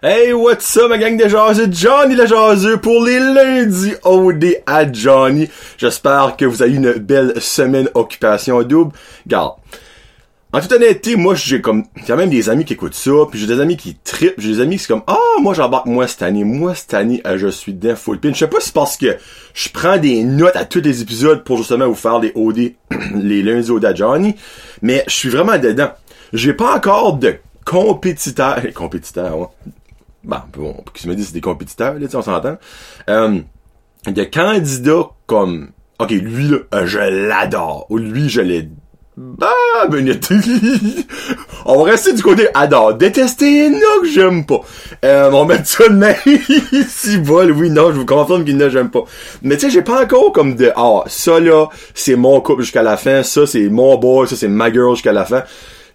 Hey, what's up, ma gang de jaseux? Johnny le jaseux pour les lundis OD à Johnny. J'espère que vous avez une belle semaine occupation double. Garde. En toute honnêteté, moi, j'ai comme, a même des amis qui écoutent ça, puis j'ai des amis qui trippent, j'ai des amis qui sont comme, ah, moi, j'embarque moi cette année, moi, cette année, euh, je suis d'un full pin. Je sais pas si c'est parce que je prends des notes à tous les épisodes pour justement vous faire les OD, les lundis OD à Johnny, mais je suis vraiment dedans. J'ai pas encore de compétiteurs, compétiteurs, ouais ben, bon, qu'ils me disent c'est des compétiteurs, là, on s'entend. Euh, de candidats comme, ok, lui, là, euh, je l'adore. Ou lui, je l'ai bah, minute. on va rester du côté adore. Détester, non, que j'aime pas. Euh, on va mettre ça de même. si vol, oui, non, je vous confirme qu'il ne j'aime pas. Mais tu sais, j'ai pas encore comme de, ah, ça là, c'est mon couple jusqu'à la fin, ça c'est mon boy, ça c'est ma girl jusqu'à la fin.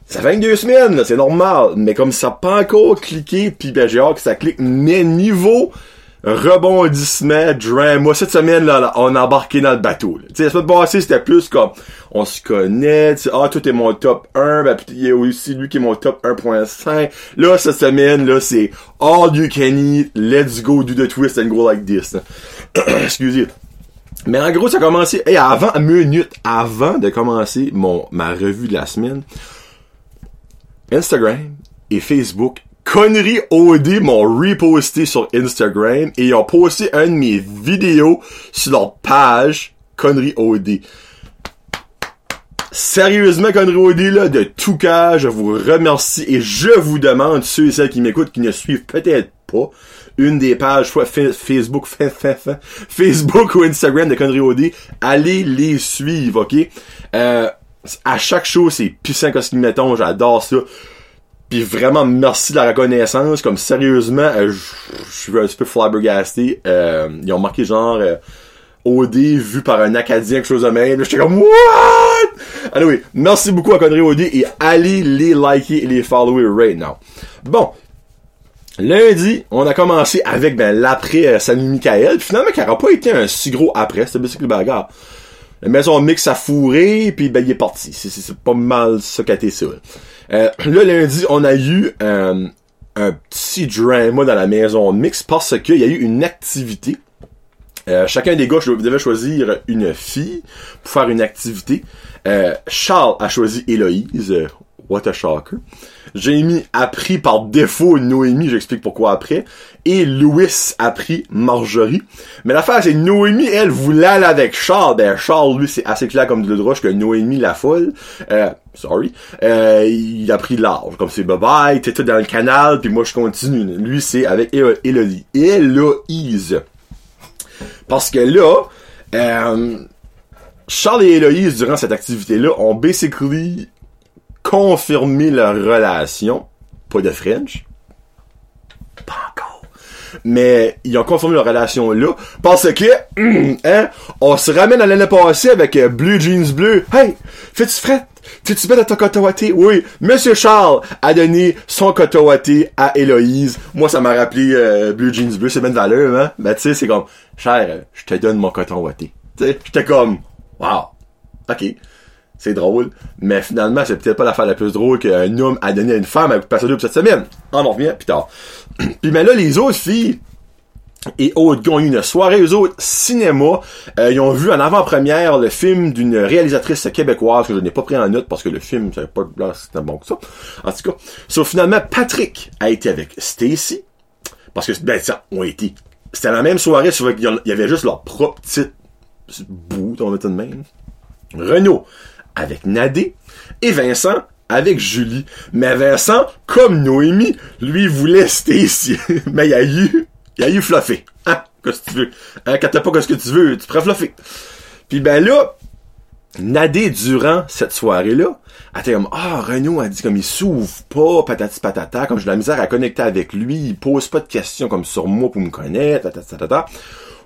Ça fait deux semaines, c'est normal. Mais comme ça n'a pas encore cliqué, puis ben j'ai hâte que ça clique. Mais niveau rebondissement, drama, cette semaine, là, on a embarqué dans le bateau. Tu sais, la semaine passée, c'était plus comme, on se connaît, tu ah, toi t'es mon top 1, ben, il y a aussi lui qui est mon top 1.5. Là, cette semaine, là, c'est all you can eat, let's go do the twist and go like this. Excusez. Mais en gros, ça a commencé, et avant, minute, avant de commencer mon, ma revue de la semaine, Instagram et Facebook, Connery OD m'ont reposté sur Instagram et ils ont posté un de mes vidéos sur leur page Connery OD. Sérieusement, Connery OD, là, de tout cas, je vous remercie et je vous demande, ceux et celles qui m'écoutent, qui ne suivent peut-être pas, une des pages soit Facebook, Facebook ou Instagram de Connery OD, allez les suivre, ok? Euh, à chaque show, c'est puissant que ce mettons, j'adore ça. Puis vraiment, merci de la reconnaissance. Comme sérieusement, euh, je suis un petit peu flabbergasté. Euh, ils ont marqué genre euh, OD vu par un Acadien, quelque chose de même. J'étais comme What? Anyway, merci beaucoup à Connery OD et allez les liker et les follower right now. Bon. Lundi, on a commencé avec ben l'après euh, Salut Michael. Puis finalement, qui n'aura pas été un si gros après, c'était le bagarre. La maison mix a fourré, puis ben il est parti. C'est pas mal ça qu'a été ça. Euh, là, lundi, on a eu euh, un petit drama dans la maison mix parce qu'il y a eu une activité. Euh, chacun des gars devait choisir une fille pour faire une activité. Charles a choisi Héloïse. What a shocker. Jamie a pris par défaut Noémie, j'explique pourquoi après. Et Louis a pris Marjorie. Mais l'affaire, c'est Noémie, elle, voulait aller avec Charles. Ben, Charles, lui, c'est assez clair comme de droche que Noémie, la folle, euh, sorry, euh, il a pris large. Comme c'est bye-bye, t'es tout dans le canal, puis moi, je continue. Lui, c'est avec Elodie. Héloïse. Parce que là, euh, Charles et Héloïse, durant cette activité-là, ont basically confirmer leur relation. Pas de French. Pas encore. Mais ils ont confirmé leur relation là. Parce que, hein, on se ramène à l'année passée avec euh, Blue Jeans Bleu. Hey, fais-tu fret? T'es-tu bête à ton cotowaté? Oui. Monsieur Charles a donné son cotowaté à Héloïse. Moi, ça m'a rappelé euh, Blue Jeans Bleu, c'est bien de valeur, hein? Mais tu sais, c'est comme, cher, je te donne mon coton watté. Tu sais, j'étais comme, wow. OK c'est drôle, mais finalement, c'est peut-être pas l'affaire la plus drôle qu'un homme a donné à une femme à passer deux cette semaine. On en revient plus tard. Puis mais là, les autres filles et autres qui ont eu une soirée, eux autres, cinéma, euh, ils ont vu en avant-première le film d'une réalisatrice québécoise que je n'ai pas pris en note parce que le film, c'est pas bon que ça. En tout cas, sauf finalement, Patrick a été avec Stacy, parce que, ben, ça, ont été. C'était la même soirée, il y avait juste leur propre petite bout, on mettre de même. Renaud avec Nadé et Vincent avec Julie. Mais Vincent, comme Noémie, lui voulait Stacy. Mais il y a eu, il y a eu fluffé. Hein? Qu'est-ce que tu veux? Hein? Quand t'as pas ce que tu veux, tu pourrais fluffer. Puis ben là, Nadé, durant cette soirée-là, a été comme, ah, Renaud a dit comme il s'ouvre pas, patati patata, comme j'ai la misère à connecter avec lui, il pose pas de questions comme sur moi pour me connaître, patati.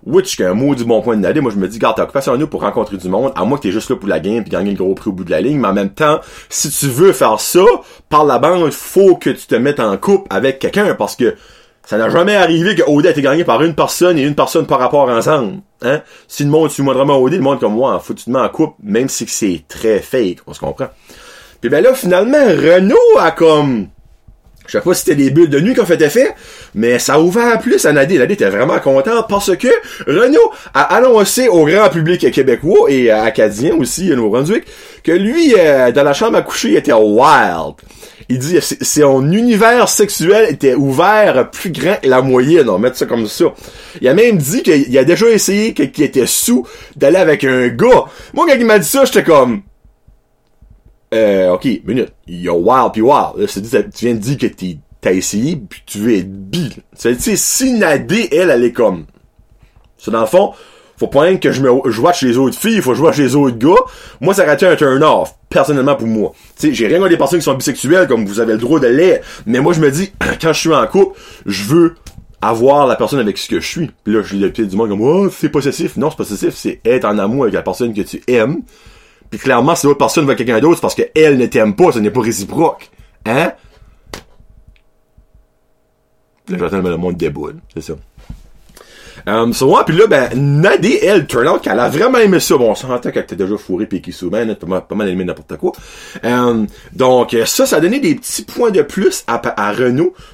Which, qu'un mot du bon point de Nadé, moi je me dis, garde, t'as occupation à nous pour rencontrer du monde, à moins que t'es juste là pour la game puis gagner le gros prix au bout de la ligne, mais en même temps, si tu veux faire ça, par la bande, faut que tu te mettes en couple avec quelqu'un, parce que ça n'a jamais arrivé que OD a été gagné par une personne et une personne par rapport ensemble. Hein? Si le monde suit vraiment OD, le monde comme moi, faut que tu te mets en couple, même si c'est très fake, on se comprend. Puis ben là, finalement, Renault a comme Je sais pas si c'était des bulles de nuit qui ont fait effet, mais ça a ouvert plus à Nadé. Nadé était vraiment content parce que Renault a annoncé au grand public québécois et acadien aussi, à Nouveau-Brunswick, que lui, euh, dans la chambre à coucher, il était wild. Il dit, son univers sexuel était ouvert plus grand que la moyenne, on va mettre ça comme ça. Il a même dit qu'il a déjà essayé, qu'il était sous, d'aller avec un gars. Moi, quand il m'a dit ça, j'étais comme, euh, ok, minute. Il y a wild puis wild. Tu viens de dire que t'as essayé puis tu veux être bi. Tu sais, si Nadé, elle, elle est comme. C'est dans le fond, faut pas que je me, je watch les autres filles, faut que je watch les autres gars. Moi, ça aurait été un turn off, personnellement pour moi. Tu sais, j'ai rien contre des personnes qui sont bisexuelles, comme vous avez le droit de l'être. Mais moi, je me dis, quand je suis en couple, je veux avoir la personne avec ce que je suis. Puis là, je dis du monde comme, oh, c'est possessif. Non, c'est possessif, c'est être en amour avec la personne que tu aimes. Puis clairement, si l'autre personne veut quelqu'un d'autre, c'est parce qu'elle ne t'aime pas, ce n'est pas réciproque. Hein? Là, j'attends le monde déboule, c'est ça. Um, so, puis là, ben, Nadé, elle, turn out qu'elle a vraiment aimé ça. Bon, on s'entend qu'elle était déjà fourrée pis qui souvent, pas mal, pas mal aimé n'importe quoi. Um, donc, ça, ça a donné des petits points de plus à, à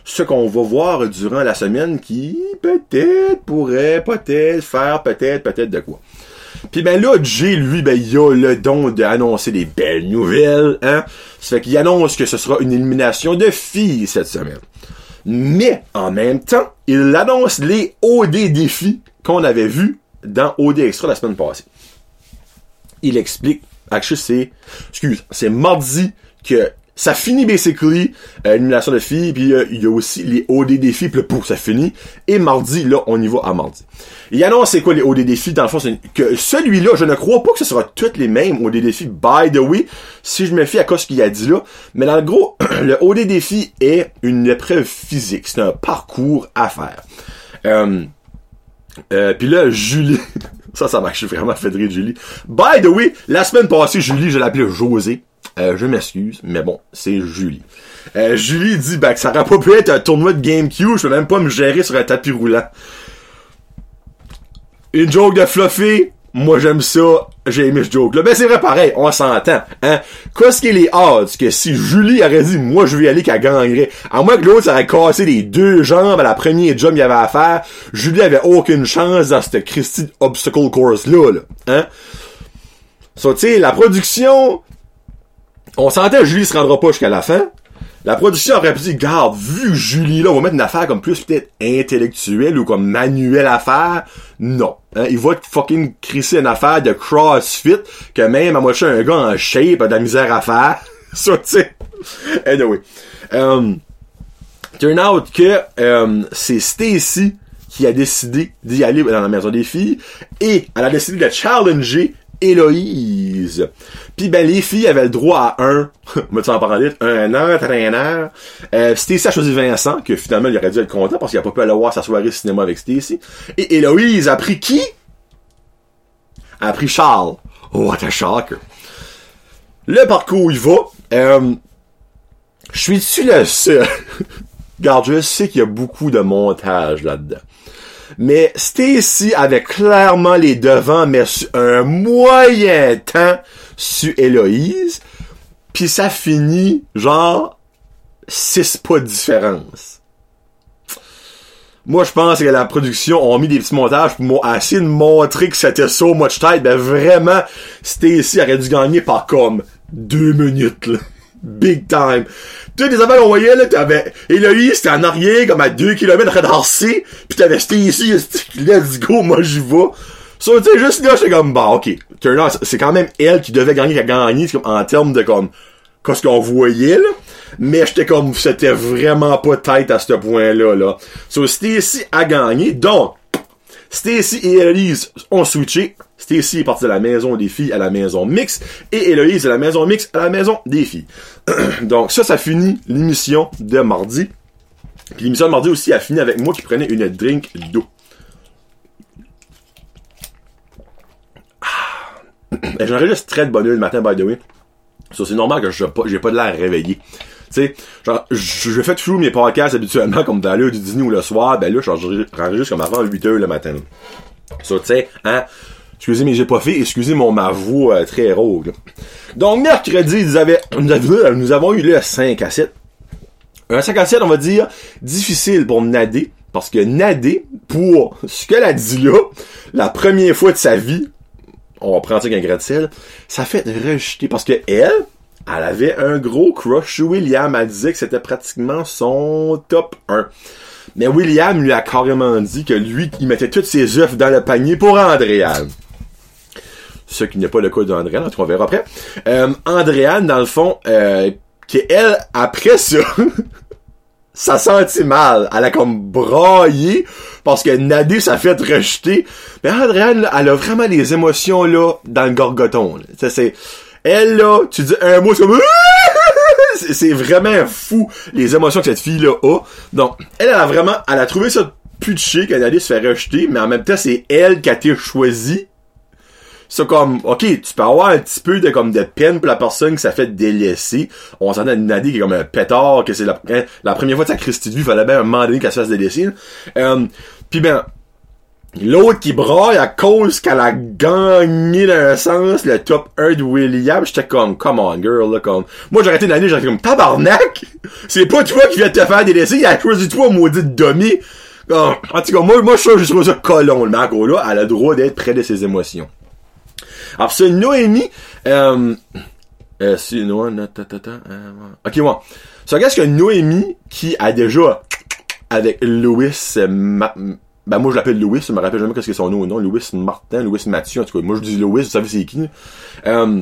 ce qu'on va voir durant la semaine qui, peut-être, pourrait, peut-être, faire, peut-être, peut-être de quoi. Puis ben là, Jay, lui, ben il a le don d'annoncer des belles nouvelles, hein. Ça fait qu'il annonce que ce sera une élimination de filles cette semaine. Mais, en même temps, il annonce les OD défis qu'on avait vus dans OD Extra la semaine passée. Il explique, actually c'est, excuse, c'est mardi que ça finit basically euh, l'élimination de filles, puis euh, il y a aussi les OD défis, puis pour ça finit. Et mardi, là, on y va à mardi. Il annonce c'est quoi les OD défis, dans le fond, c'est que celui-là, je ne crois pas que ce sera toutes les mêmes OD défis, by the way, si je me fie à ce qu'il a dit là. Mais dans le gros, le OD défi est une épreuve physique, c'est un parcours à faire. Euh, euh, puis là, Julie, ça, ça marche vraiment fait de Julie. By the way, la semaine passée, Julie, je l'appelais José. Euh, je m'excuse, mais bon, c'est Julie. Euh, Julie dit ben, que ça aurait pas pu être un tournoi de GameCube, je peux même pas me gérer sur un tapis roulant. Une joke de Fluffy, moi j'aime ça, j'ai aimé ce joke là. Ben c'est vrai pareil, on s'entend. Hein? Qu'est-ce qu'il est odds que si Julie aurait dit moi je vais y aller qu'elle gagnerait, à moins que l'autre aurait cassé les deux jambes à la première job qu'il avait à faire, Julie avait aucune chance dans cette Christie obstacle course là, là. Hein? So, tu sais, la production, on sentait Julie se rendra pas jusqu'à la fin. La production aurait pu dire, garde, vu Julie là, on va mettre une affaire comme plus peut-être intellectuelle ou comme manuelle à faire. Non. Hein, il va fucking crisser une affaire de CrossFit que même à moitié un gars en shape a de la misère à faire. Ça, tu sais. Anyway. Um, turn out que um, c'est Stacy qui a décidé d'y aller dans la maison des filles et elle a décidé de challenger Héloïse. Puis ben les filles avaient le droit à un, me en parler, un entraîneur. Euh, Stacy a choisi Vincent, que finalement il aurait dû être content parce qu'il a pas pu aller voir sa soirée cinéma avec Stacy. Et Héloïse a pris qui? A pris Charles. Oh, what a shocker. Le parcours il va. Euh, je suis-tu le seul? Garde, je sais qu'il y a beaucoup de montage là-dedans. Mais Stacy avait clairement les devants, mais un moyen temps sur Héloïse. Puis ça finit, genre, six pas de différence. Moi, je pense que la production a mis des petits montages pour essayer de montrer que c'était so much tight. Ben vraiment, Stacy aurait dû gagner par comme deux minutes, là. Big time. Tu sais, les qu'on voyait, là, t'avais Héloïse, c'était en arrière, comme à 2 km de danser, pis t'avais ici, let's go, moi j'y vais. So, tu sais, juste là, j'étais comme, bah, ok, Turner, c'est quand même elle qui devait gagner, qui a gagné, comme, en termes de, comme, qu'est-ce qu'on voyait, là. Mais j'étais comme, c'était vraiment pas tête à ce point-là, là. So, Stacy a gagné, donc, Stacy et Elise ont switché. Stacy est partie de la maison des filles à la maison mixte et Héloïse de la maison mixte à la maison des filles. Donc ça, ça finit l'émission de mardi. Puis l'émission de mardi aussi a fini avec moi qui prenais une drink d'eau. Ah. J'enregistre très de bonne heure le matin, by the way. Ça, c'est normal que j'ai pas, j'ai pas de l'air réveillé. Genre, je fais toujours mes podcasts habituellement comme dans l'heure du dîner ou le soir, ben là, j'enregistre comme avant 8 heures le matin. Ça, tu sais, hein, excusez mais j'ai pas fait, excusez mon ma voix euh, très rogue. Donc, mercredi, nous, avait, nous, avons eu le 5 à 7. Un 5 à 7, on va dire, difficile pour Nadé, parce que Nadé, pour ce qu'elle a dit là, la première fois de sa vie, on va prendre ça avec gratte-ciel, ça fait rejeter, parce que elle, elle avait un gros crush William, elle disait que c'était pratiquement son top 1. Mais William lui a carrément dit que lui, il mettait toutes ses œufs dans le panier pour Andréane. Ce qui n'est pas le cas d'Andréane, on verra après. Euh, Andréane, dans le fond, euh, qui elle, après ça, ça sentit mal. Elle a comme braillé parce que Nadé s'est fait rejeter. Mais Andréane, elle a vraiment les émotions là dans le gorgoton. C'est elle là, tu dis un mot c'est comme c'est vraiment fou les émotions que cette fille là a. Donc elle, elle a vraiment elle a trouvé ça plus chier que Nadé se fait rejeter, mais en même temps c'est elle qui a été choisie c'est comme, ok, tu peux avoir un petit peu de comme de peine pour la personne qui s'est fait délaisser. On s'entend Nadie qui est comme un pétard, que c'est la, hein, première fois de sa Christie de vie, il fallait bien un moment donné qu'elle se fasse délaisser. Euh, Puis ben, l'autre qui braille à cause qu'elle a gagné dans un sens le top 1 de William, j'étais comme, come on girl, là, comme, moi j'aurais été une année, j'aurais comme, tabarnak! C'est pas toi qui viens te faire délaisser, il a choisi toi, maudite dummy! en tout cas, moi, moi, je suis juste ça colon, le mec, là, elle a le droit d'être près de ses émotions. Alors, c'est Noémie, euh, euh, c'est Noémie, euh, ok, moi. Ça qu'est-ce que Noémie, qui a déjà, avec Louis, euh, ben moi je l'appelle Louis, je me rappelle jamais qu'est-ce que son nom non, Louis Martin, Louis Mathieu, en tout cas, moi je dis Louis, vous savez c'est qui. Euh,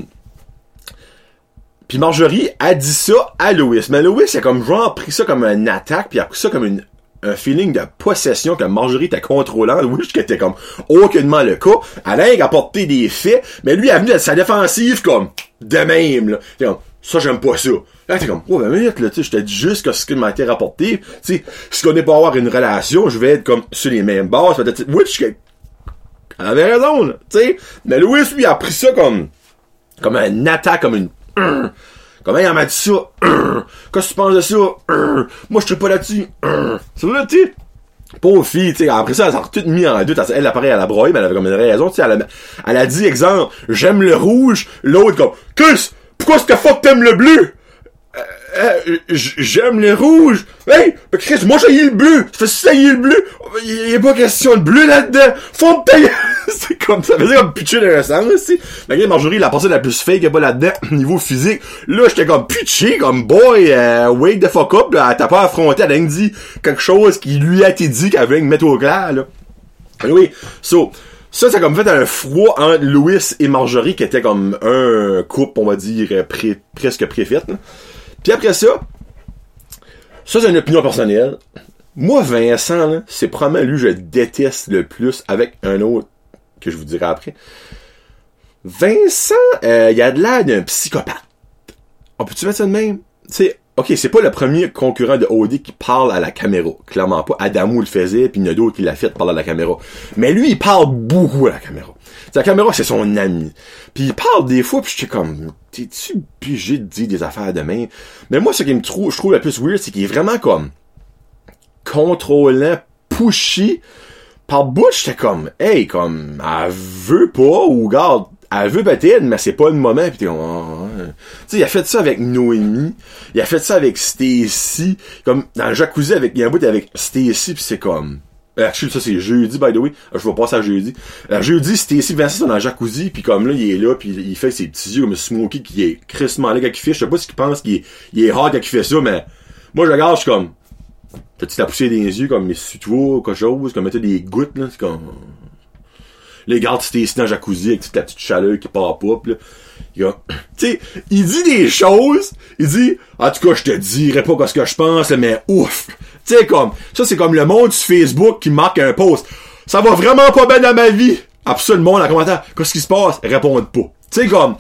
puis Marjorie a dit ça à Louis. Mais Louis a comme genre pris ça comme une attaque, puis a pris ça comme une un feeling de possession que Marjorie était contrôlant. Oui, qui était comme aucunement le cas. Alain a apporté des faits, mais lui a venu à sa défensive comme de même. Là. Ça, j'aime pas ça. Là, t'es comme, oh, ben minute, là, tu je te dis juste que ce qui m'a été rapporté, tu sais, si on n'est pas avoir une relation, je vais être comme sur les mêmes bases, peut-être, oui, elle avait raison, tu sais. Mais Louis, lui, a pris ça comme, comme un attaque, comme une, Comment il m'a dit ça? Qu'est-ce que tu penses de ça? Moi, je suis pas là-dessus. C'est vrai, tu sais. Pauvre fille, tu sais, après ça, elle s'est tout mis en doute. Elle, apparaît à la broye, mais elle avait comme une raison, tu sais. Elle, elle, a dit, exemple, j'aime le rouge. L'autre, comme, Chris, pourquoi est-ce que fuck t'aimes le bleu? Euh, j'aime le rouge. Hey, mais Chris, moi j'ai le bleu. Tu fais ça le bleu. Il y a pas question de bleu là-dedans. Faut me C'est comme ça. faisait comme pitcher un sens aussi. Mais Marjorie, la pensée la plus fake pas là-dedans, niveau physique. Là, j'étais comme pitché, comme boy, euh, wake the fuck up, là. T'as pas affronté, elle a dit quelque chose qui lui a été dit qu'elle voulait mettre au clair, là. Oui, so, ça, ça comme fait un froid entre Louis et Marjorie, qui était comme un couple, on va dire, presque préfet. Puis après ça, ça c'est une opinion personnelle. Moi, Vincent, c'est probablement lui que je déteste le plus avec un autre que je vous dirai après. Vincent, euh, il a de l'air d'un psychopathe. On peut-tu mettre ça de même? C'est ok, c'est pas le premier concurrent de OD qui parle à la caméra. Clairement pas. Adamo le faisait, puis il y en a d'autres qui l'a fait parler à la caméra. Mais lui, il parle beaucoup à la caméra. La caméra, c'est son ami. Puis il parle des fois, puis je suis comme, t'es-tu obligé de dire des affaires de même? Mais moi, ce qui me trouve, je trouve le plus weird, c'est qu'il est vraiment comme contrôlant, pushy. Par bout, j'étais comme, hey, comme, elle veut pas, ou garde, elle veut peut-être, mais c'est pas le moment. Pis t'es comme, oh, tu sais, il a fait ça avec Noémie, il a fait ça avec Stacy, comme dans le jacuzzi avec, il y a un bout avec Stacy, puis c'est comme, euh, actually, ça c'est jeudi, by the way. Je vais passer à jeudi. Euh, jeudi, ici, Vincent dans le jacuzzi, puis comme là, il est là, puis il fait ses petits yeux comme Smokey qui est crissement là quand il fait. Je sais pas ce qu'il pense qu'il est, il est hard quand il fait ça, mais moi je regarde, je suis comme. T'as-tu la poussé des yeux comme si tu vois quelque chose, comme mettre des gouttes, là, c'est comme. Les gardes c'était ici dans le jacuzzi avec toute la petite chaleur qui part pas, là. Il il dit des choses, il dit, en tout cas, je te dirai pas ce que je pense, mais ouf! Tu sais, comme, ça, c'est comme le monde sur Facebook qui marque un post. Ça va vraiment pas bien dans ma vie. Absolument, dans le commentaire. Qu'est-ce qui se passe? Répondent pas. Tu sais, comme,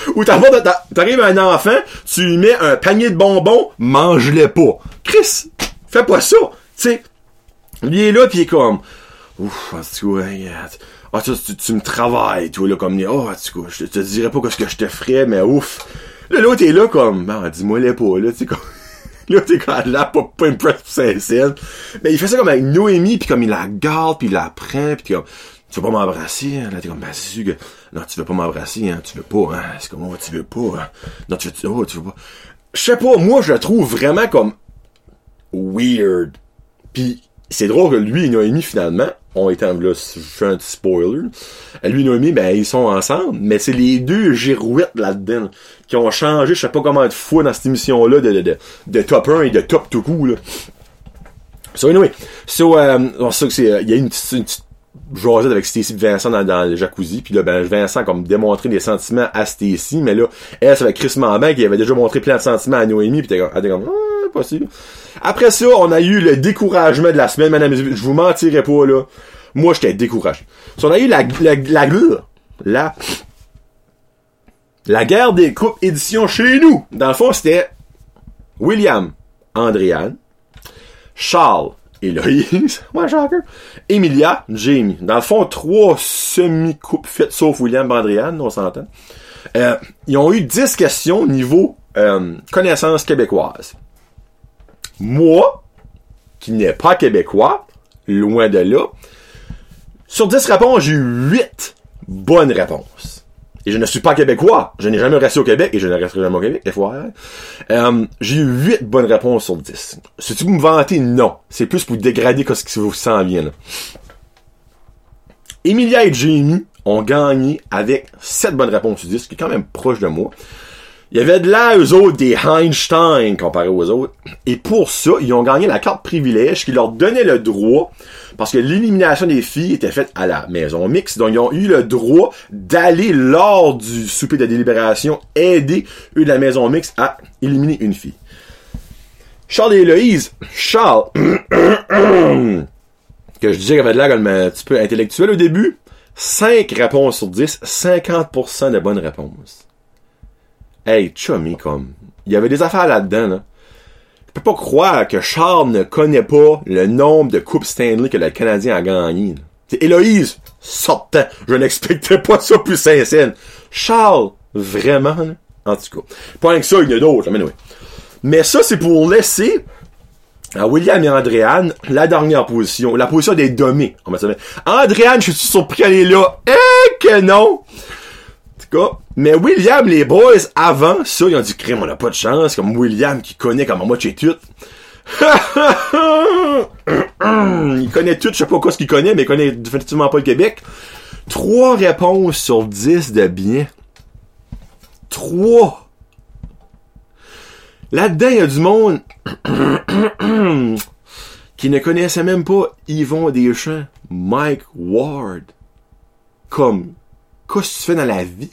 ou t'arrives à un enfant, tu lui mets un panier de bonbons, mange-les pas. Chris, fais pas ça. Tu sais, lui est là pis il est comme, ouf, en tout cas, ah, tu, tu, me travailles, toi, là, comme, oh, en tout cas, je te, dirais pas ce que je te ferais, mais ouf. Là, l'autre est là, comme, ben, dis-moi les pas, là, tu sais, comme, là, t'es quand là, pas, pas impressed pour Saint-Saëns. Mais il fait ça comme avec Noémie, puis comme il la garde, puis il la prend, puis comme, tu veux pas m'embrasser, hein? Là, t'es comme, ben, c'est sûr que, non, tu veux pas m'embrasser, hein? Tu veux pas, hein? C'est comme, oh, tu veux pas, hein? Non, tu veux, oh, tu veux pas. je sais pas, moi, je le trouve vraiment comme weird. Puis c'est drôle que lui et Noémie, finalement, ont été, là, je fais un petit spoiler. Lui et Noémie, ben, ils sont ensemble, mais c'est les deux girouettes là-dedans, qui ont changé, je sais pas comment de fois dans cette émission-là, de, de, de, de top 1 et de top tout coup, là. So, anyway. So, euh, ça, c'est, il y a une petite, une petite jasette avec Stacy Vincent dans, dans le jacuzzi, puis là, ben, Vincent, comme, démontré des sentiments à Stacy, mais là, elle, c'est avec Chris Mambin, qui avait déjà montré plein de sentiments à Noémie, pis t'es comme, ah, possible. Après ça, on a eu le découragement de la semaine, madame, je vous mentirai pas, là. Moi, j'étais découragé. So, on a eu la, la, la, la, la guerre des coupes édition chez nous. Dans le fond, c'était William, Andréane, Charles, Héloïse, moi, Jacques, Emilia, Jamie. Dans le fond, trois semi-coupes faites, sauf William Andréane, on s'entend. Euh, ils ont eu 10 questions niveau euh, connaissance québécoise. Moi, qui n'ai pas québécois, loin de là, sur 10 réponses, j'ai eu 8 bonnes réponses. Et je ne suis pas québécois. Je n'ai jamais resté au Québec et je ne resterai jamais au Québec, des fois. Euh, j'ai eu 8 bonnes réponses sur 10. Si tu me vanter, non. C'est plus pour dégrader ce qui vous sent bien. Là. Emilia et Jamie ont gagné avec 7 bonnes réponses sur 10, ce qui est quand même proche de moi. Il y avait de là, eux autres, des Einstein comparé aux autres. Et pour ça, ils ont gagné la carte privilège qui leur donnait le droit, parce que l'élimination des filles était faite à la maison mixte, donc ils ont eu le droit d'aller, lors du souper de délibération, aider eux de la maison mixte à éliminer une fille. Charles et Héloïse, Charles, que je disais qu'il avait de l'air comme un petit peu intellectuel au début, 5 réponses sur 10, 50% de bonnes réponses. Hey, chummy, comme. Il y avait des affaires là-dedans, là. Je peux pas croire que Charles ne connaît pas le nombre de coupes Stanley que le Canadien a gagné. C'est Héloïse, sortant. Je n'expectais pas ça plus sincère. Charles, vraiment, là? En tout cas. Pas que ça, il y en a d'autres, mais oui. Mais ça, c'est pour laisser à William et Andréane la dernière position. La position des dommés. Andréane, je suis surpris qu'elle est là. Eh que non! Mais William, les boys, avant ça, ils ont dit, crème, on n'a pas de chance, comme William qui connaît comment moi tu tout. il connaît tout, je sais pas quoi ce qu'il connaît, mais il connaît définitivement pas le Québec. Trois réponses sur dix de bien. Trois. Là-dedans, il y a du monde qui ne connaissait même pas Yvon Deschamps, Mike Ward. Comme, qu'est-ce que tu fais dans la vie?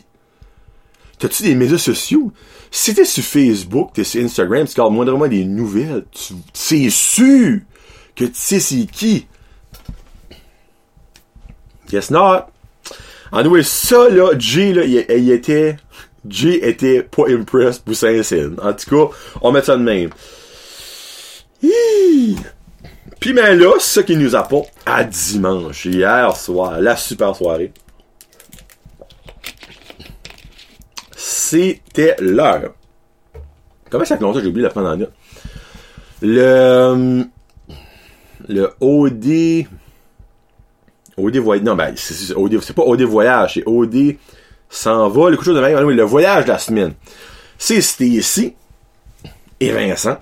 T'as-tu des médias sociaux? Si t'es sur Facebook, t'es sur Instagram, tu regardes moindrement des nouvelles, tu, c'est sûr que tu sais c'est qui. Guess not. En anyway, ça, là, Jay, là, il, était, Jay était pas impressed pour Saint-Cyr. En tout cas, on met ça de même. Puis, ben là, ce qui nous apporte à dimanche, hier soir, la super soirée. C'était l'heure. Comment ça fait longtemps que j'ai oublié de la prendre en note? Le, le OD, OD voyage, non, ben, c'est, pas OD voyage, c'est OD s'en va, le coup de même, le voyage de la semaine. C'est Stacy et Vincent.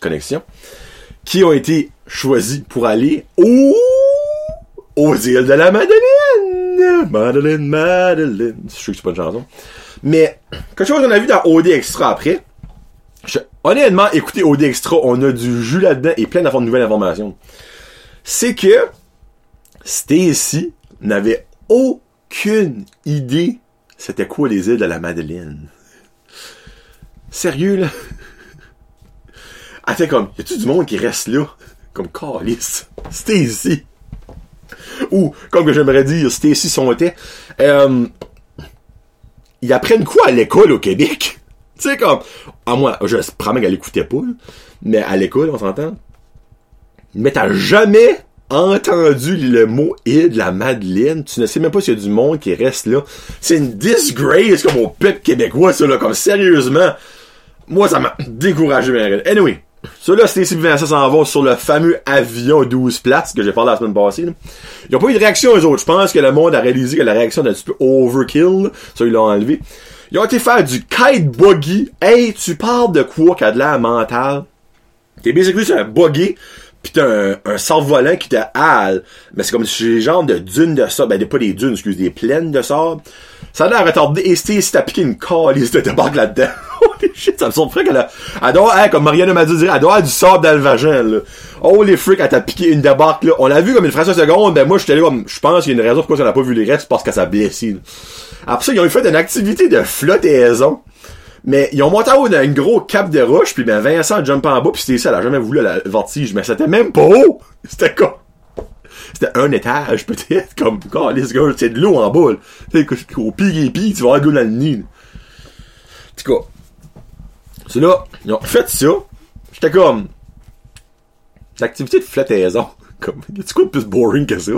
Connexion. Qui ont été choisis pour aller au, aux îles de la Madeleine. Madeline, Madeline. Je sais que c'est pas une chanson. Mais, quelque chose qu'on a vu dans OD Extra après, honnêtement, écoutez OD Extra, on a du jus là-dedans et plein de nouvelles informations. C'est que Stacy n'avait aucune idée c'était quoi les îles de la Madeleine. Sérieux, là? Elle fait comme, y a-tu du monde qui reste là? Comme Carlis. Stacy ou, comme que j'aimerais dire, Stacy Sontet, euh, ils apprennent quoi à l'école au Québec? tu sais, comme, à moi, je promets qu'elle écoutait pas, mais à l'école, on s'entend. Mais t'as jamais entendu le mot île de la Madeleine. Tu ne sais même pas s'il y a du monde qui reste là. C'est une disgrace comme au peuple québécois, ça, là, comme sérieusement. Moi, ça m'a découragé. Anyway. Ça là, Stacey Vincent s'en va sur le fameux avion 12 places que j'ai parlé la semaine passée. Ils n'ont pas eu de réaction aux autres. Je pense que le monde a réalisé que la réaction était un petit peu overkill. Ça, ils l'ont enlevé. Ils ont été faire du kite buggy. Hey, tu parles de quoi qui de l'air mental? T'es basically sur un buggy, pis t'as un, un sable-volant qui te hale. Mais c'est comme si les genres de dunes de sable. Ben, pas des dunes, excuse, des plaines de sable. Ça a l'air retardé. Et si t'as piqué une calice de tabac là-dedans. Holy shit, ça me surprend qu'elle a... Elle doit, hein, comme Marianne m'a dit, elle doit avoir du sable dans le vagin, là. Holy frick, elle t'a piqué une débarque, là. On l'a vu comme une fraction de seconde. Ben, moi, j'étais là comme, je pense qu'il y a une raison pourquoi on n'a pas vu les restes, parce que ça a blessé, là. Après ça, ils ont fait une activité de flottaison. Mais ils ont monté en haut d'un gros cap de roche, puis ben Vincent jump en bas, puis c'était ça, elle a jamais voulu la vertige, mais c'était même pas haut! C'était quoi? C'était un étage, peut-être, comme, oh, les gars, c'est de l'eau en bas, sais, au pire pire, tu vas avoir de l'eau dans le nid, En tout cas. C'est là, ils ont fait ça. J'étais comme, l'activité de flottaison. Comme, y'a-tu quoi de plus boring que ça?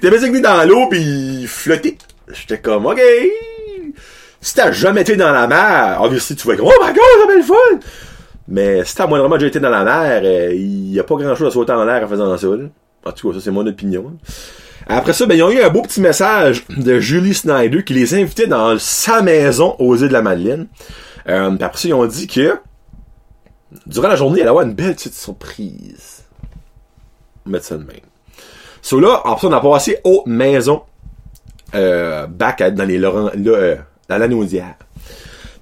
T'es basically dans l'eau, pis flotter. J'étais comme, ok, si t'as jamais été dans la mer, obviously, tu vas être oh my god, ça le fun! Mais si t'as moindrement déjà été dans la mer, il euh, y a pas grand chose à sauter en l'air en faisant ça, là. En tout cas, ça, c'est mon opinion. Après ça, ben, ils ont eu un beau petit message de Julie Snyder qui les invitait dans sa maison aux îles de la Madeleine. Euh, après ça, ils ont dit que durant la journée, elle avoir une belle petite surprise. Ça de même. So là, après ça, on a passé aux maisons euh, back dans les Laurent, là, euh, la nausière.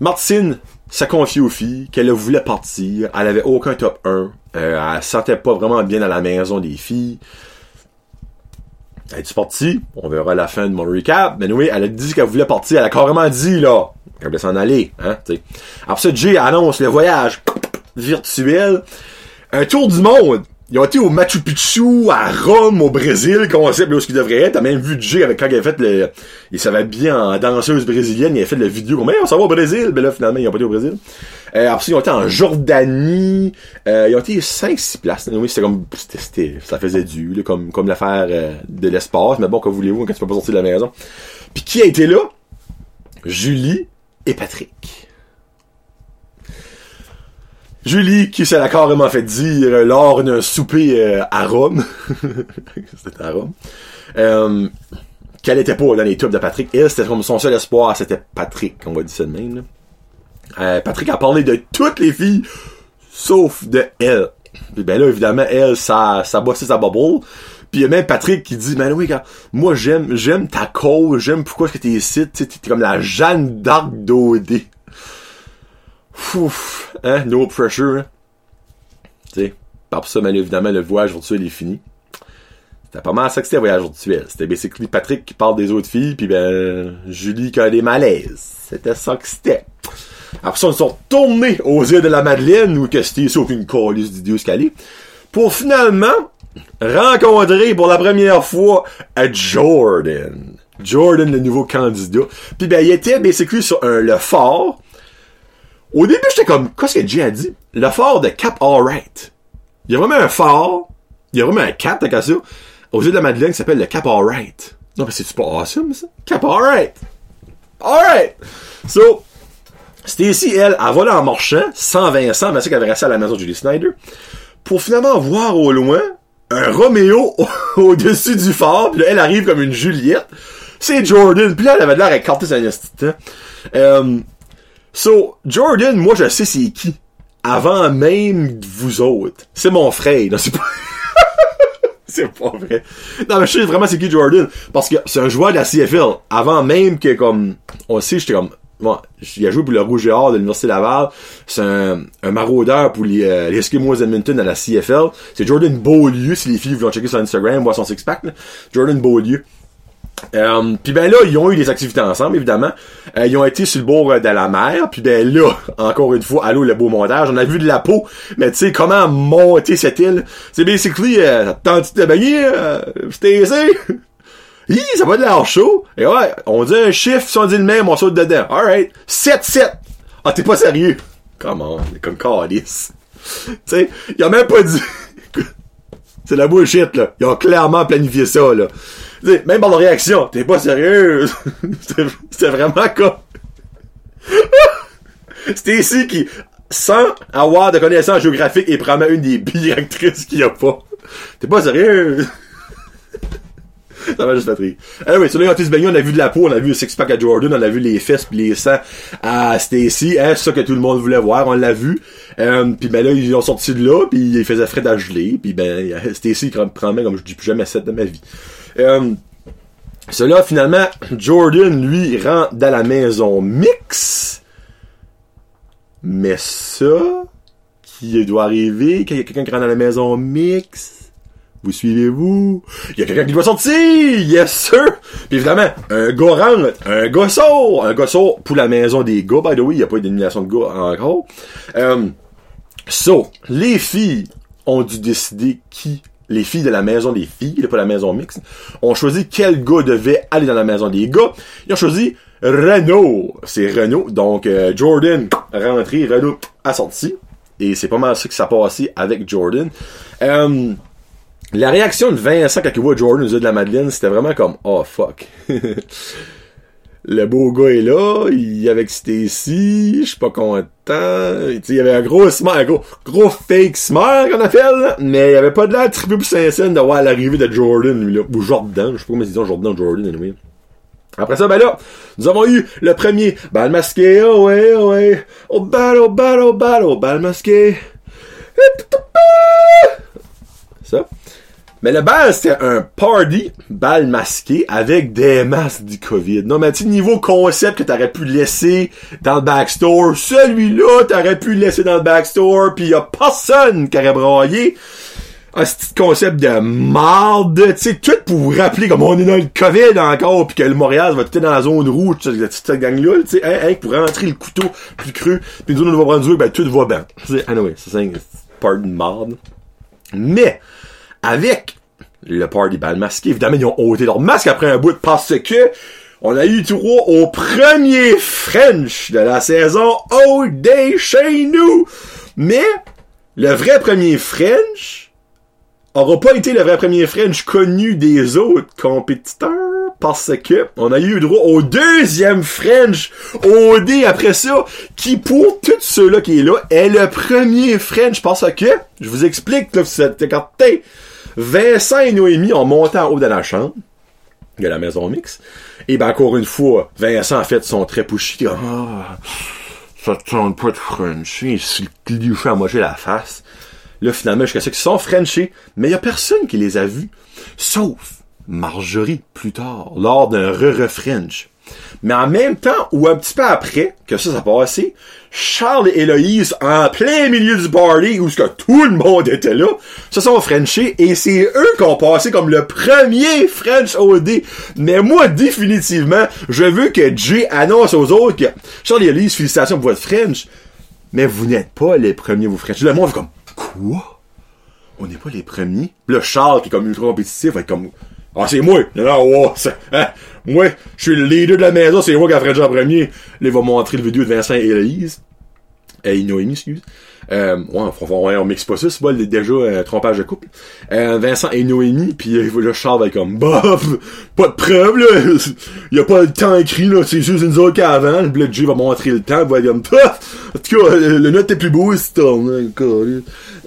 Martine s'est confiée aux filles qu'elle voulait partir. Elle avait aucun top 1. Euh, elle se sentait pas vraiment bien dans la maison des filles. Elle est partie? On verra à la fin de mon recap. Mais oui, elle a dit qu'elle voulait partir. Elle a carrément dit, là, s'en aller. Hein, t'sais. Après ça, Jay annonce le voyage virtuel. Un tour du monde. Ils ont été au Machu Picchu, à Rome, au Brésil, concept là où ce qu'il devrait être. T'as même vu Jay avec quand il a fait le, il savait bien en danseuse brésilienne, il a fait la vidéo comme, on s'en va au Brésil. Ben là, finalement, ils ont pas été au Brésil. Euh, après, ils ont été en Jordanie. Euh, ils ont été 5-6 places. Oui, c'était comme, c'était, ça faisait du, comme, comme l'affaire euh, de l'espace. Mais bon, que voulez-vous quand tu peux pas sortir de la maison? Puis qui a été là? Julie et Patrick. Julie, qui s'est carrément fait dire euh, lors d'un souper euh, à Rome, c'était à Rome, euh, qu'elle était pas dans les tubes de Patrick. Elle, c'était comme son seul espoir, c'était Patrick, on va dire ça de même. Patrick a parlé de toutes les filles, sauf de elle. Ben là, évidemment, elle, ça, ça bossait sa bubble. Puis il y a même Patrick qui dit, ben oui, moi j'aime, j'aime ta cause, j'aime pourquoi est-ce que t'es ici, t'es comme la Jeanne d'Arc d'OD. Ouf, hein, no pressure. Hein? Tu sais, par ça, mais évidemment, le voyage virtuel est fini. C'était pas mal ça que c'était, voyage virtuel. C'était basically Patrick qui parle des autres filles, puis ben, Julie qui a des malaises. C'était ça que c'était. Après ça, ils sont retournés aux îles de la Madeleine, où c'était sauf une colisse d'idiots scalés, pour finalement rencontrer pour la première fois à Jordan. Jordan, le nouveau candidat. Puis ben, il était basically sur un, le fort, au début, j'étais comme, qu'est-ce que Jay a dit? Le phare de Cap Alright. Il y a vraiment un phare, il y a vraiment un cap, t'as ça, aux yeux de la Madeleine qui s'appelle le Cap Alright. Non, mais c'est-tu pas awesome, ça? Cap Alright! Alright! So, Stacy, elle, elle va là en marchant, sans Vincent, mais c'est qu'elle avait resté à la maison de Julie Snyder, pour finalement voir au loin un Roméo au-dessus du phare, puis là, elle arrive comme une Juliette. C'est Jordan, puis là, elle avait l'air écartée sa. Euh, So, Jordan, moi, je sais c'est qui. Avant même vous autres. C'est mon frère. Non, c'est pas... c'est pas vrai. Non, mais je sais vraiment c'est qui Jordan. Parce que c'est un joueur de la CFL. Avant même que, comme, on sait, j'étais comme, bon, il a joué pour le Rouge et Or de l'Université Laval. C'est un, un, maraudeur pour les, euh, les Eskimos Edmonton à la CFL. C'est Jordan Beaulieu, si les filles vont checker sur Instagram, voir son six-pack, Jordan Beaulieu. Euh, puis ben là, ils ont eu des activités ensemble, évidemment. Euh, ils ont été sur le bord de la mer. Puis ben là, encore une fois, allô le beau montage. On a vu de la peau, mais tu sais comment monter cette île? C'est basically, euh, tente de baigner, euh, c'était Hi, ça va de l'air chaud? Et ouais, on dit un chiffre, si on dit le même, on saute dedans. Alright. 7-7. Ah, t'es pas sérieux? Comment? Comme Calice. tu sais, il a même pas dit... C'est la bullshit, là. Ils ont clairement planifié ça, là même par la réaction, t'es pas sérieux. c'est vraiment comme... C'était ici qui, sans avoir de connaissances géographiques, est probablement une des pires actrices qu'il y a pas. T'es pas sérieux. Ça m'a juste fait rire. Anyway, sur les Otis Baignon, on a vu de la peau, on a vu le six-pack à Jordan, on a vu les fesses pis les seins à Stacy, hein, c'est ça que tout le monde voulait voir, on l'a vu. Euh, puis ben là, ils ont sorti de là, puis ils faisaient frais à geler, puis ben, Stacy prend même comme je dis plus jamais 7 de ma vie. Euh, cela, finalement, Jordan, lui, rentre dans la maison mix. Mais ça, qui doit arriver, quelqu'un qui rentre dans la maison mix? Vous suivez-vous? Il y a quelqu'un qui doit sortir! Yes, sir! Puis évidemment, un gars un gars un gars pour la maison des gars, by the way, il n'y a pas d'élimination de gars encore. Euh, so, les filles ont dû décider qui les filles de la maison des filles, pas la maison mixte, ont choisi quel gars devait aller dans la maison des gars. Ils ont choisi Renault. C'est Renault. Donc, euh, Jordan rentré, Renault a sorti. Et c'est pas mal ça que ça a passé avec Jordan. Euh, la réaction de Vincent quand il voit Jordan de la Madeleine, c'était vraiment comme « Oh, fuck ». le beau gars est là, il est avec Stacy, je suis pas content. Il y avait un gros smile, un gros, gros fake smile qu'on appelle, mais il y avait pas de l'air triple plus sincère de voir l'arrivée de Jordan, lui, là, ou Jordan, je sais pas comment ils disent Jordan, Jordan, anyway. Après ça, ben là, nous avons eu le premier bal masqué, oh ouais, oh ouais, oh bal, oh bal, oh bal, oh bal masqué. Ça. Mais le bal, c'était un party bal masqué avec des masques du COVID. Non, mais tu niveau concept que t'aurais pu laisser dans le backstore, celui-là, t'aurais pu laisser dans le backstore, puis y a personne qui aurait broyé. Un petit concept de marde, tu sais, tout pour vous rappeler comme on est dans le COVID encore, puis que le Montréal va tout dans la zone rouge, cette gang-là, tu sais, hein, hein, pour rentrer le couteau plus creux, puis nous, on va prendre ben tout va bien. Anyway, c'est un party de marde. Mais, avec le party bal masqué. Évidemment, ils ont ôté leur masque après un bout parce que on a eu droit au premier French de la saison Oh Day chez nous. Mais le vrai premier French aura pas été le vrai premier French connu des autres compétiteurs parce que on a eu droit au deuxième French OD après ça qui pour tous ceux-là qui est là est le premier French parce que je vous explique là vous êtes écarté Vincent et Noémie ont monté en haut de la chambre de la maison mix. Et ben encore une fois, Vincent en fait son très pushy. Ah, ça tente pas de Frencher, c'est le à mocher la face. Là, finalement, jusqu'à ce qu'ils sont Frenchés, mais il y a personne qui les a vus, sauf Marjorie plus tard, lors d'un re-re-French. Mais en même temps, ou un petit peu après, que ça, ça passé, Charles et Héloïse, en plein milieu du party, où ce que tout le monde était là, se sont Frenchés, et c'est eux qui ont passé comme le premier French OD. Mais moi, définitivement, je veux que Jay annonce aux autres que Charles et Héloïse, félicitations pour votre French, mais vous n'êtes pas les premiers, vous French. Le monde fait comme, quoi? On n'est pas les premiers? Là, Charles, qui est comme ultra compétitif, va être comme, ah, c'est moi! Non, non, oh, hein? Moi, je suis le leader de la maison, c'est moi qui a fait en premier. Là, il va montrer le vidéo de Vincent et Héloïse. Et Noémie, excuse. Euh, ouais, on, on, mixe pas ça, c'est pas déjà un trompage de couple. Euh, Vincent et Noémie, puis euh, le Charles être comme bof, pas de preuve là, y a pas le temps écrit là, c'est juste une autre qu'avant, le Blood va montrer le temps, va comme en tout cas, le, note est plus beau, c'est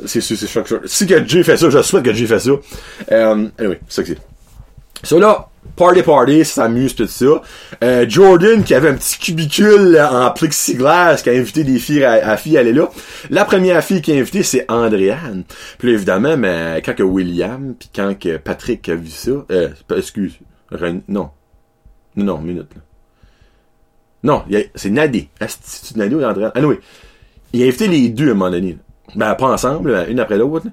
c'est c'est c'est Si que J fait ça, je souhaite que J fait ça. Euh, anyway, ça c'est. So là, party party, s'amuse tout ça. Euh, Jordan qui avait un petit cubicule en plexiglas qui a invité des filles à, à filles à aller là. La première fille qui a invité c'est Andréane. Puis évidemment, mais quand que William puis quand que Patrick a vu ça, euh, excuse, non, non, non, minute là. Non, c'est Nadé. C'est Nadé ou Andréane? Ah oui. Il a invité les deux à un moment donné. Ben pas ensemble, une après l'autre.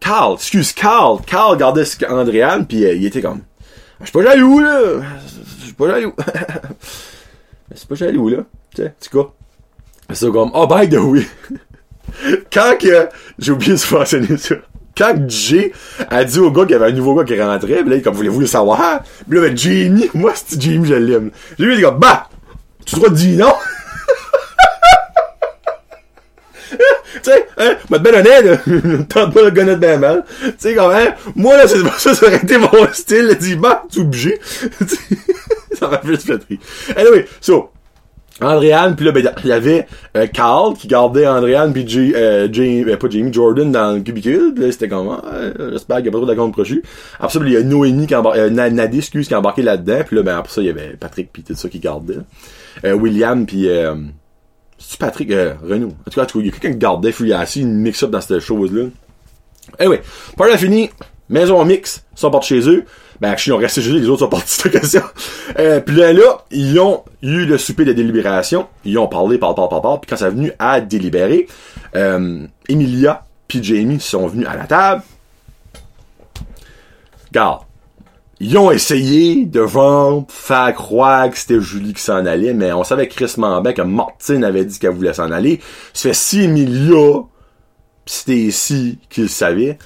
Carl, excuse, Carl, Carl regardait Andréane, puis euh, il était comme, je suis pas jaloux, là, je suis pas jaloux. c'est pas jaloux, là, tu sais, tu quoi. C'est comme, oh, by the way, quand que, j'ai oublié de mentionner ça, quand Jay a dit au gars qu'il y avait un nouveau gars qui rentrait, pis là, comme voulez-vous le savoir, pis là, ben, Jamie, moi, c'est Jamie, je l'aime. Jamie, il est comme, bah, tu te dire non? Tu sais, hein, m'a ben honnête, tente pas le gonnet bien mal. Tu sais, quand même, moi, là, c'est ça, ça aurait été mon style, dit, bah, tu obligé. ça m'a fait rire. Anyway, so, Andréane, puis là, ben, il y avait euh, Carl qui gardait Andréane puis J, euh, euh, pas Jamie, Jordan dans le cubicule. Là, c'était comme, ah, j'espère qu'il n'y a pas trop d'account crochu. Après ça, il y a Noémie qui embarqué, euh, Nadie, excuse, qui embarqué là-dedans. Puis là, ben, après ça, il y avait Patrick puis tout ça qui gardait. Euh, William puis euh, c'est Patrick, euh, Renaud? En tout cas, il y a quelqu'un qui gardait, assez une mix-up dans cette chose-là. Eh oui, par la fini, maison mix, sont partis chez eux. Ben, actually, ils ont resté chez eux, les autres sont partis cette occasion. Euh, puis là, là, ils ont eu le souper de délibération. Ils ont parlé, parlé, parlé, parlé, parlé. Puis quand ça venu à délibérer, euh, Emilia puis Jamie sont venus à la table. Garde. Ils ont essayé de vendre, faire croire que c'était Julie qui s'en allait, mais on savait Chris bien que Martine avait dit qu'elle voulait s'en aller. Ça fait si Emilia c'était ici qu'il le savait,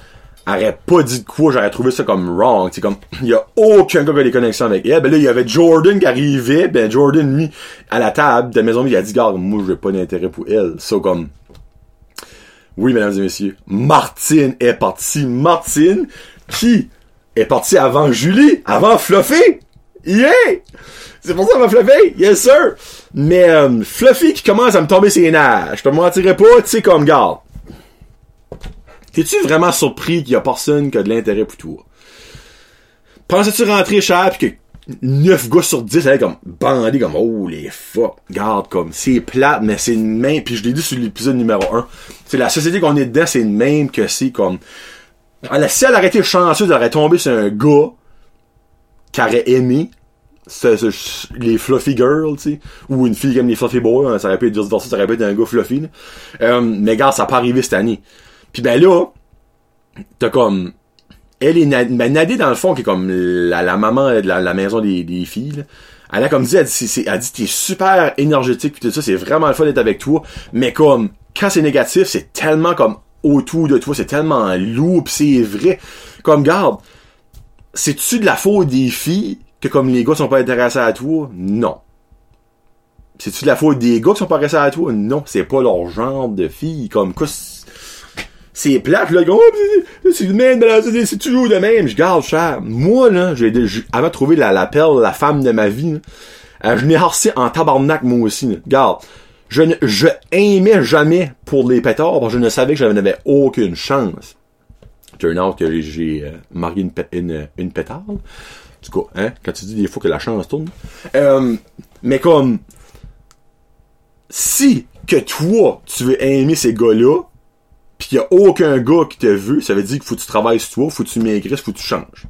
aurait pas dit de quoi, j'aurais trouvé ça comme wrong. C'est comme, il y a aucun gars qui a des connexions avec elle. Ben là, il y avait Jordan qui arrivait, ben Jordan, lui, à la table de maison, il a dit, garde, moi, j'ai pas d'intérêt pour elle. So, comme, oui, mesdames et messieurs, Martine est partie. Martine, qui est partie avant Julie, avant Fluffy. Yeah! C'est pour ça va Fluffy, yes sir! Mais euh, Fluffy qui commence à me tomber ses nerfs. Je te mentirais pas, tu sais, comme garde. T'es-tu vraiment surpris qu'il y a personne qui a de l'intérêt pour toi? Pensais-tu rentrer cher pis que 9 gars sur 10 allaient comme bandés comme oh les fuck garde comme c'est plate mais c'est une même puis je l'ai dit sur l'épisode numéro 1 c'est la société qu'on est dedans c'est une même que c'est comme elle, si elle aurait été chanceuse elle aurait tombé sur un gars qui aurait aimé les fluffy girls tu sais ou une fille comme les fluffy boys hein, ça aurait pu être vice versa ça aurait pu être un gars fluffy là. Euh, mais gars ça n'a pas arrivé cette année puis ben là t'as comme elle est Nad- ben, Nadie dans le fond qui est comme la, maman de la, maison des, filles là. elle a comme dit elle dit, elle dit t'es super énergétique pis tout ça c'est vraiment le fun d'être avec toi mais comme quand c'est négatif c'est tellement comme autour de toi c'est tellement lourd c'est vrai comme garde c'est-tu de la faute des filles que comme les gars sont pas intéressés à toi? Non c'est-tu de la faute des gars qui sont pas intéressés à toi? Non c'est pas leur genre de filles comme quoi c'est- plate, là, oh, c'est- le même, de c'est toujours le même, je garde cher. Moi, là, j'ai, avant de trouver la, la perle, la femme de ma vie, là, euh, je n'ai harcé en tabarnak, moi aussi, là. Garde. Je ne, je aimais jamais pour les pétards, parce que je ne savais que je n'avais aucune chance. Turn out que j'ai euh, marié une, une, une pétard. En tout cas, hein, quand tu dis des fois que la chance tourne. Euh, mais comme, si que toi, tu veux aimer ces gars-là, pis qu'il y a aucun gars qui te veut, ça veut dire qu'il faut que tu travailles sur toi, faut que tu maigrisses, faut que tu changes.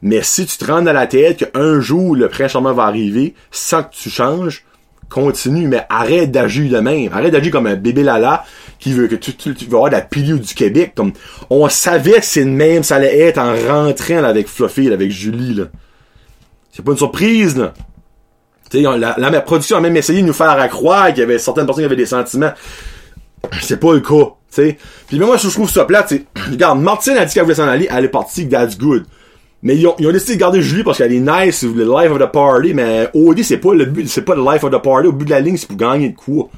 Mais si tu te rends dans la tête qu'un jour le prince charmant va arriver sans que tu changes, continue, mais arrête d'agir de même. Arrête d'agir comme un bébé lala qui veut que tu, tu, tu vas avoir la pilier du Québec. Comme, on savait que c'est le même, ça allait être en rentrant là, avec Fluffy, là, avec Julie, là. C'est pas une surprise, là. Tu sais, on- la, la production a même essayé de nous faire croire qu'il y avait certaines personnes qui avaient des sentiments. C'est pas le cas, tu sais. Puis moi, je trouve ça plate, c'est, regarde, Martine a dit qu'elle voulait s'en aller, elle est partie, that's good. Mais ils ont, ils ont décidé de garder Julie parce qu'elle est nice, le life of the party, mais OD, c'est pas le but, c'est pas le life of the party. Au but de la ligne, c'est pour gagner de quoi.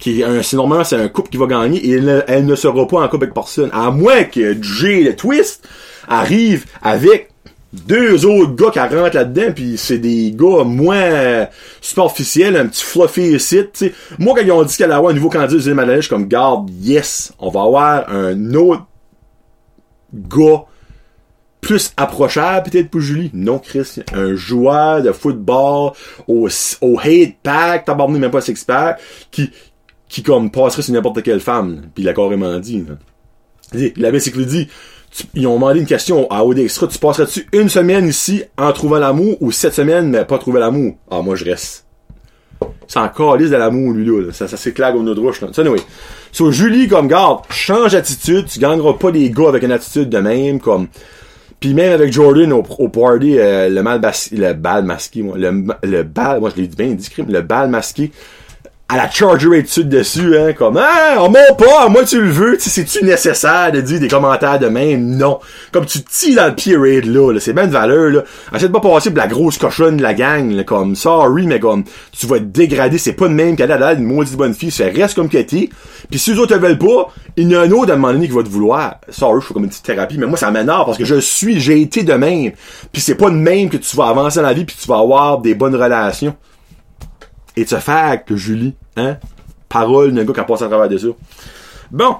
Qui un, c'est normalement, c'est un couple qui va gagner et elle, ne- sera pas en couple avec personne. À moins que Jay, le twist, arrive avec deux autres gars qui rentrent là-dedans puis c'est des gars moins superficiels, un petit fluffy site, tu. Moi, quand ils ont dit qu'elle allait avoir un nouveau candidat Madeleine, je suis comme, garde, yes, on va avoir un autre gars plus approchable peut-être pour Julie. Non, Chris, un joueur de football au, au hate pack, t'as abandonné même pas six pack, qui, qui comme passerait sur n'importe quelle femme. Puis il a carrément dit. là. Il avait dit, tu- ils ont demandé une question à OD Extra, tu passerais-tu une semaine ici en trouvant l'amour ou sept semaines mais pas trouver l'amour? Ah, moi je reste. C'est encore liste de l'amour, lui, là. Ça, ça s'éclate au nœud roche, là. Anyway. So, Julie, comme, garde, change d'attitude. Tu gagneras pas des gars avec une attitude de même, comme. Puis même avec Jordan au, au party, euh, le mal le bal masqué, moi. Le, le bal, moi, je l'ai dit bien crime, le bal masqué. À la charger attitude dessus, hein, comme, ah, on monte pas, moi tu le veux, c'est-tu nécessaire de dire des commentaires de même? Non. Comme tu tires dans le pied raid, là, là c'est de valeur, là. De pas passer pour la grosse cochonne de la gang, là, comme, sorry, mais comme, tu vas te dégrader, c'est pas de même qu'elle a une maudite bonne fille, ça reste comme t'es. Puis si les autres te veulent pas, il y en a un autre à un moment donné qui va te vouloir. Sorry, je fais comme une petite thérapie, mais moi ça m'énerve parce que je suis, j'ai été de même. Puis c'est pas de même que tu vas avancer dans la vie puis tu vas avoir des bonnes relations. It's a fact, Julie. Hein? Parole d'un gars qui a passé à travers de ça. Bon.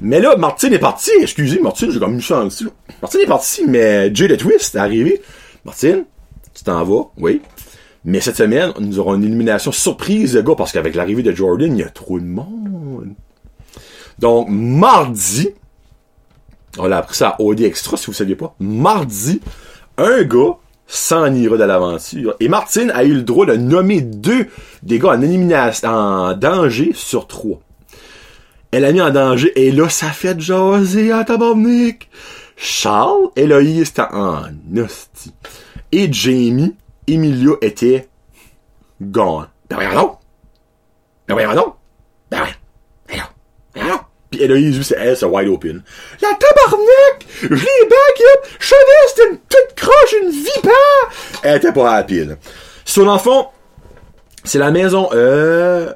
Mais là, Martine est parti. Excusez, Martine, j'ai comme en dessous. Martine est parti, mais Jay the Twist est arrivé. Martine, tu t'en vas, oui. Mais cette semaine, nous aurons une illumination surprise de gars parce qu'avec l'arrivée de Jordan, il y a trop de monde. Donc, mardi, on a appris ça à OD Extra, si vous ne saviez pas. Mardi, un gars s'en ira de l'aventure. Et Martine a eu le droit de nommer deux des gars en élimination, en danger sur trois. Elle a mis en danger, et là, ça fait jaser à tabarnak. Charles, Eloïse, c'était en hostie. Et Jamie, Emilio était gone. Ben voyons donc! Ben voyons donc! Ben! Pis Héloïse, c'est elle, c'est wide open. La tabarnak! Je l'ai back! Je savais, c'était une petite croche, une vipère! Elle était pas rapide. Son enfant, c'est la maison, euh,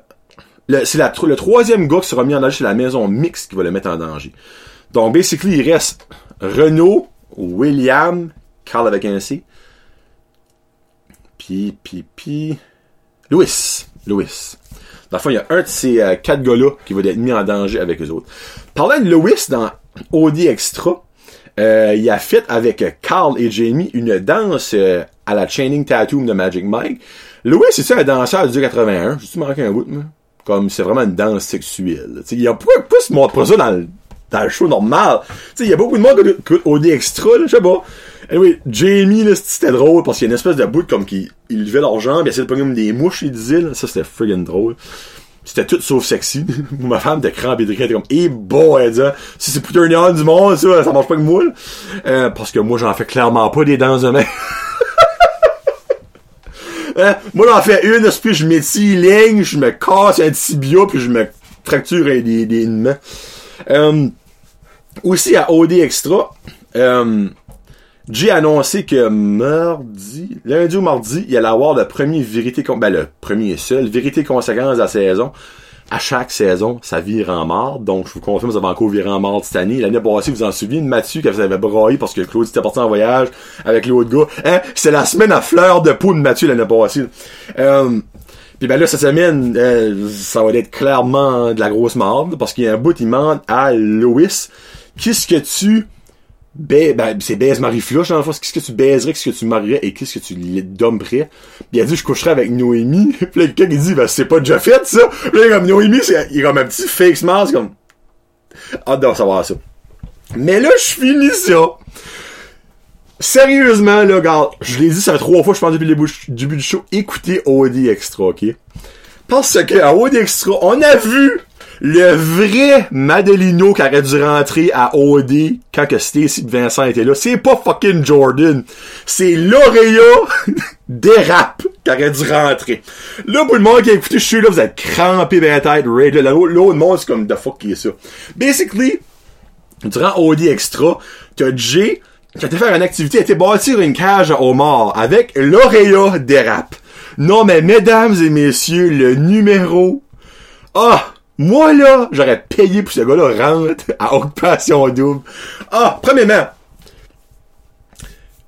c'est le troisième gars qui sera mis en danger, c'est la maison mixte qui va le mettre en danger. Donc, basically, il reste Renault, William, Carl avec un C, puis, puis, puis, Louis. Louis. Dans le fond, il y a un de ces euh, quatre gars-là qui va être mis en danger avec les autres. Parlant de Louis dans OD Extra, euh, il a fait avec Carl et Jamie une danse euh, à la Chaining Tattoo de Magic Mike. Louis, c'est ça un danseur du 81. J'ai-tu manqué un bout, moi? Comme c'est vraiment une danse sexuelle. Il y a pourquoi, pourquoi se montre pas ça dans le, dans le show normal? Il y a beaucoup de monde qui OD Extra, je sais pas. Anyway, Jamie, là, c'était drôle parce qu'il y a une espèce de bout comme qu'il il levait leurs jambes, il essayait de comme des mouches, il disait, là. Ça, c'était friggin' drôle. C'était tout sauf sexy. Ma femme était crampée de elle était comme, eh boy, elle disait, si c'est turn on du monde, ça, ça marche pas que moi, euh, parce que moi, j'en fais clairement pas des dents de main. hein? Moi, j'en fais une, puis je m'étire ligne, je me casse un tibia, puis je me fracture des, des, des mains. Euh, aussi, à OD Extra, euh, j'ai annoncé que mardi, lundi ou mardi, il allait avoir le premier vérité, ben le premier seul, vérité conséquence de la saison. À chaque saison, ça vire en mort. Donc, je vous confirme, ça va encore virer en mort cette année. L'année passée, vous en souvenez, Mathieu, qui avait braillé parce que Claude était parti en voyage avec l'autre gars. Hein? C'est la semaine à fleur de peau de Mathieu l'année passée. Euh, puis ben là, cette semaine, euh, ça va être clairement de la grosse merde parce qu'il y a un bout, il demande à Louis, qu'est-ce que tu ben, ben, c'est baise Marie Flush dans le fond. Qu'est-ce que tu baiserais, qu'est-ce que tu marierais et qu'est-ce que tu dommerais? Puis il a dit, je coucherais avec Noémie. puis là, quelqu'un qui dit, ben, c'est pas déjà fait, ça. Puis là, comme Noémie, c'est, il est comme un petit fake smile, comme, hâte de savoir ça. Mais là, je finis ça. Sérieusement, là, regarde, je l'ai dit ça trois fois, je pense, depuis le début du show. Écoutez OD Extra, ok? Parce que, à OD Extra, on a vu le vrai Madelino qui aurait dû rentrer à OD quand que Stacy Vincent était là, c'est pas fucking Jordan. C'est L'Oréa rap qui aurait dû rentrer. Là, pour le monde qui a écouté, je suis là, vous êtes crampé ben la tête, raid. L'autre monde, c'est comme, the fuck qui est ça? Basically, durant OD Extra, t'as Jay, qui a été faire une activité, a été bâtir une cage à homard avec L'Oréa rap. Non, mais mesdames et messieurs, le numéro... Ah! Moi, là, j'aurais payé pour ce gars-là rentre à occupation double. Ah, premièrement,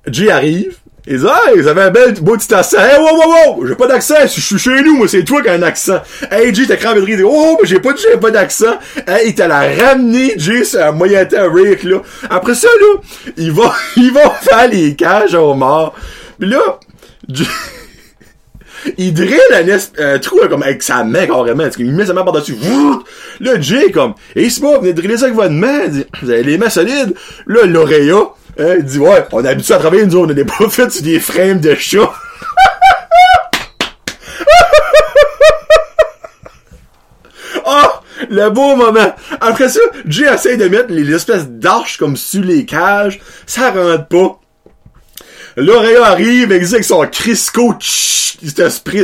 Jay arrive, il dit, hey, vous avez un bel, beau petit accent. Hey, wow, wow, wow, j'ai pas d'accent, je suis chez nous, moi, c'est toi qui as un accent. Hey, Jay, t'as crampé de dit, oh, mais j'ai pas j'ai pas d'accent. Hey, il t'a la ramené, Jay, c'est un moyen temps rire, là. Après ça, là, il va, il va faire les cages au mort. Puis là, Jay, il drille un, trou là, comme avec sa main carrément. Il met sa main par-dessus. Là, Jay comme, et c'est pas, venez driller ça avec votre main. Vous avez les mains solides. Là, l'Oréa, hein, il dit, ouais, on est habitué à travailler, nous, on n'est pas fait sur des frames de chat. oh! Le beau moment. Après ça, Jay essaie de mettre les espèces d'arches comme sur les cages. Ça rentre pas. L'Oréa arrive, il avec son Crisco, il se spray.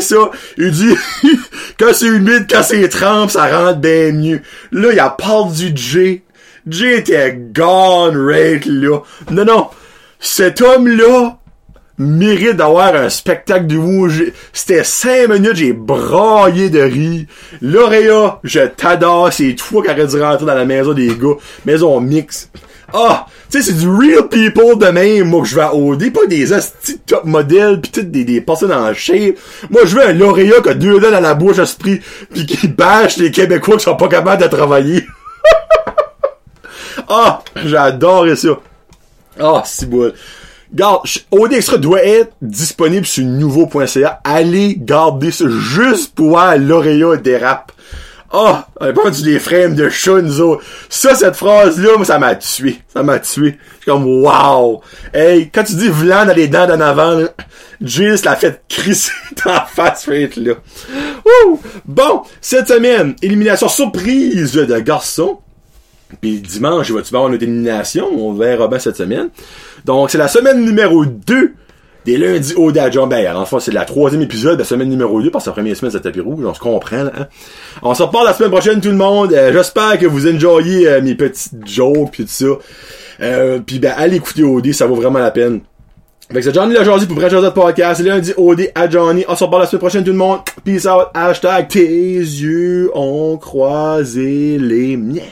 Il dit, quand c'est humide, quand c'est trempe, ça rentre bien mieux. Là, il a parle du J. J était gone right là. Non, non. Cet homme-là mérite d'avoir un spectacle rouge. C'était cinq minutes, j'ai braillé de rire. L'Oréa, je t'adore. C'est toi qui aurais dû rentrer dans la maison des gars. Maison mix Ah, tu sais, c'est du real people de même, moi, que je vais à OD, pas des hosties top modèles pis toutes des, des personnes en shape. Moi, je veux un lauréat qui a deux dents à la bouche à ce prix pis qui bâche les Québécois qui sont pas capables de travailler. ah, j'adore ça. Ah, c'est beau. Garde, OD Extra doit être disponible sur nouveau.ca. Allez garder ça juste pour voir lauréat dérape. Oh, on a pas vendu des frames de chat. Ça, cette phrase-là, moi, ça m'a tué. Ça m'a tué. Je suis comme, wow. Hey, quand tu dis vlan dans les dents d'en avant, là, Jill l'a fait crisser en face, right, là. Ouh! Bon, cette semaine, élimination surprise de garçon. Puis dimanche, va-tu avoir une élimination? On verra bien cette semaine. Donc, c'est la semaine numéro 2 des lundis au Dajon. Ben, en fait, c'est la troisième épisode de la semaine numéro 2 parce que la première semaine, c'est tapis rouge. On se comprend, là, hein? On se reparle la semaine prochaine, tout le monde. Euh, j'espère que vous enjoyez euh, mes petites jokes pis tout ça. Euh, puis ben, allez écouter OD, ça vaut vraiment la peine. Fait que c'est Johnny Lejardi pour Brad Josette Podcast. Lundi OD à Johnny. On se reparle la semaine prochaine, tout le monde. Peace out. Hashtag tes yeux ont croisé les miens.